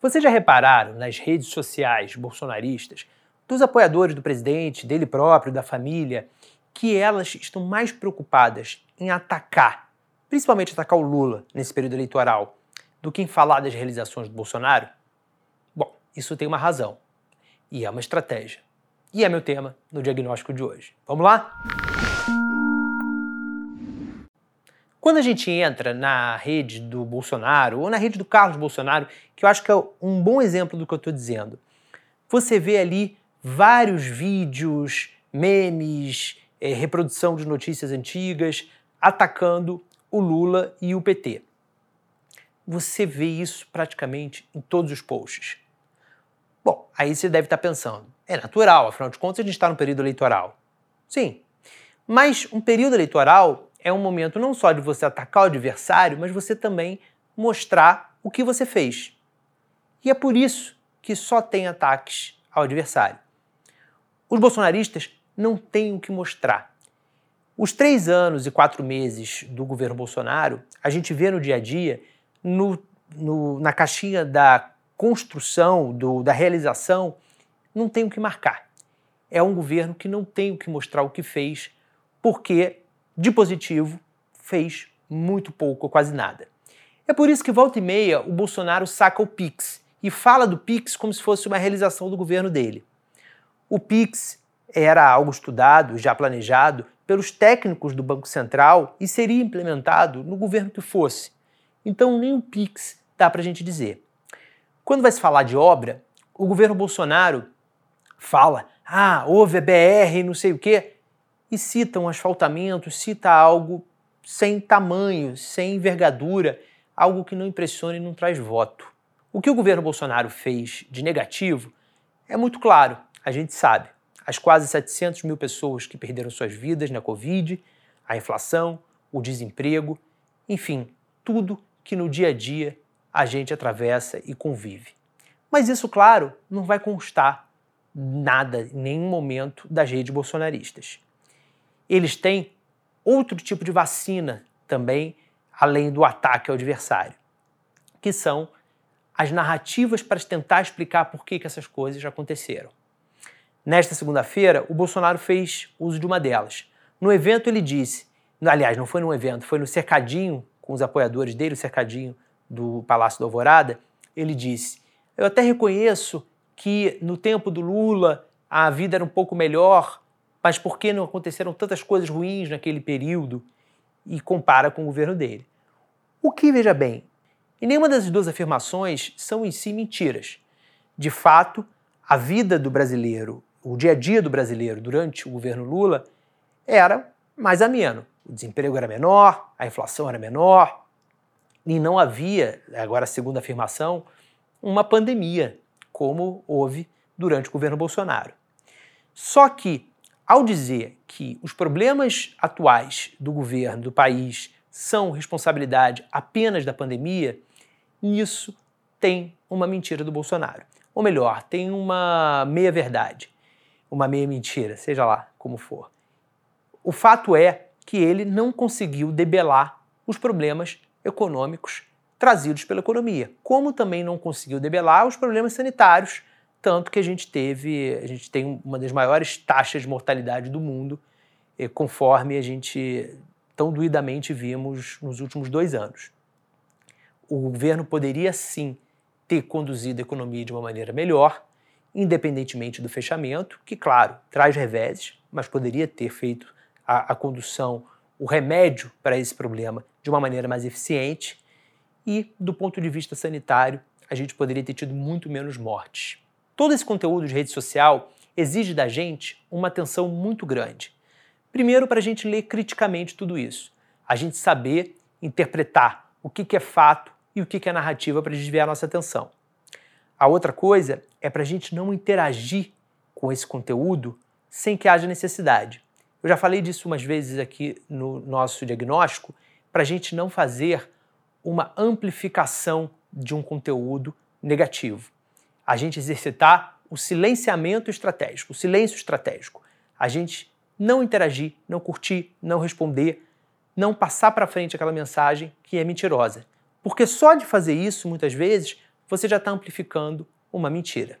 Vocês já repararam nas redes sociais bolsonaristas, dos apoiadores do presidente, dele próprio, da família, que elas estão mais preocupadas em atacar, principalmente atacar o Lula nesse período eleitoral, do que em falar das realizações do Bolsonaro? Bom, isso tem uma razão. E é uma estratégia. E é meu tema no diagnóstico de hoje. Vamos lá? Quando a gente entra na rede do Bolsonaro ou na rede do Carlos Bolsonaro, que eu acho que é um bom exemplo do que eu estou dizendo, você vê ali vários vídeos, memes, é, reprodução de notícias antigas atacando o Lula e o PT. Você vê isso praticamente em todos os posts. Bom, aí você deve estar pensando, é natural, afinal de contas a gente está no período eleitoral. Sim, mas um período eleitoral é um momento não só de você atacar o adversário, mas você também mostrar o que você fez. E é por isso que só tem ataques ao adversário. Os bolsonaristas não têm o que mostrar. Os três anos e quatro meses do governo Bolsonaro, a gente vê no dia a dia, no, no, na caixinha da construção, do, da realização, não tem o que marcar. É um governo que não tem o que mostrar o que fez, porque de positivo, fez muito pouco ou quase nada. É por isso que volta e meia o Bolsonaro saca o Pix e fala do Pix como se fosse uma realização do governo dele. O Pix era algo estudado, já planejado pelos técnicos do Banco Central e seria implementado no governo que fosse. Então nem o Pix dá para a gente dizer. Quando vai se falar de obra, o governo Bolsonaro fala: ah, houve a BR, não sei o quê e cita um asfaltamento, cita algo sem tamanho, sem envergadura, algo que não impressiona e não traz voto. O que o governo Bolsonaro fez de negativo é muito claro, a gente sabe. As quase 700 mil pessoas que perderam suas vidas na Covid, a inflação, o desemprego, enfim, tudo que no dia a dia a gente atravessa e convive. Mas isso, claro, não vai constar nada em nenhum momento das redes bolsonaristas eles têm outro tipo de vacina também, além do ataque ao adversário, que são as narrativas para tentar explicar por que, que essas coisas aconteceram. Nesta segunda-feira, o Bolsonaro fez uso de uma delas. No evento, ele disse, aliás, não foi num evento, foi no cercadinho com os apoiadores dele, o cercadinho do Palácio da Alvorada, ele disse: Eu até reconheço que no tempo do Lula a vida era um pouco melhor, mas por que não aconteceram tantas coisas ruins naquele período e compara com o governo dele. O que, veja bem, e nenhuma das duas afirmações são em si mentiras. De fato, a vida do brasileiro, o dia a dia do brasileiro durante o governo Lula era mais ameno. O desemprego era menor, a inflação era menor, e não havia, agora a segunda afirmação, uma pandemia, como houve durante o governo Bolsonaro. Só que ao dizer que os problemas atuais do governo, do país, são responsabilidade apenas da pandemia, nisso tem uma mentira do Bolsonaro. Ou melhor, tem uma meia-verdade, uma meia-mentira, seja lá como for. O fato é que ele não conseguiu debelar os problemas econômicos trazidos pela economia, como também não conseguiu debelar os problemas sanitários tanto que a gente teve, a gente tem uma das maiores taxas de mortalidade do mundo, eh, conforme a gente tão doidamente vimos nos últimos dois anos. O governo poderia sim ter conduzido a economia de uma maneira melhor, independentemente do fechamento, que, claro, traz reveses, mas poderia ter feito a, a condução, o remédio para esse problema de uma maneira mais eficiente e, do ponto de vista sanitário, a gente poderia ter tido muito menos mortes. Todo esse conteúdo de rede social exige da gente uma atenção muito grande. Primeiro, para a gente ler criticamente tudo isso, a gente saber interpretar o que, é fato e o que, é narrativa para desviar nossa atenção. A outra coisa é para a gente não interagir com esse conteúdo sem que haja necessidade. Eu já falei disso umas vezes aqui no nosso diagnóstico, para a gente não fazer uma amplificação de um conteúdo negativo a gente exercitar o silenciamento estratégico, o silêncio estratégico. A gente não interagir, não curtir, não responder, não passar para frente aquela mensagem que é mentirosa. Porque só de fazer isso, muitas vezes, você já está amplificando uma mentira.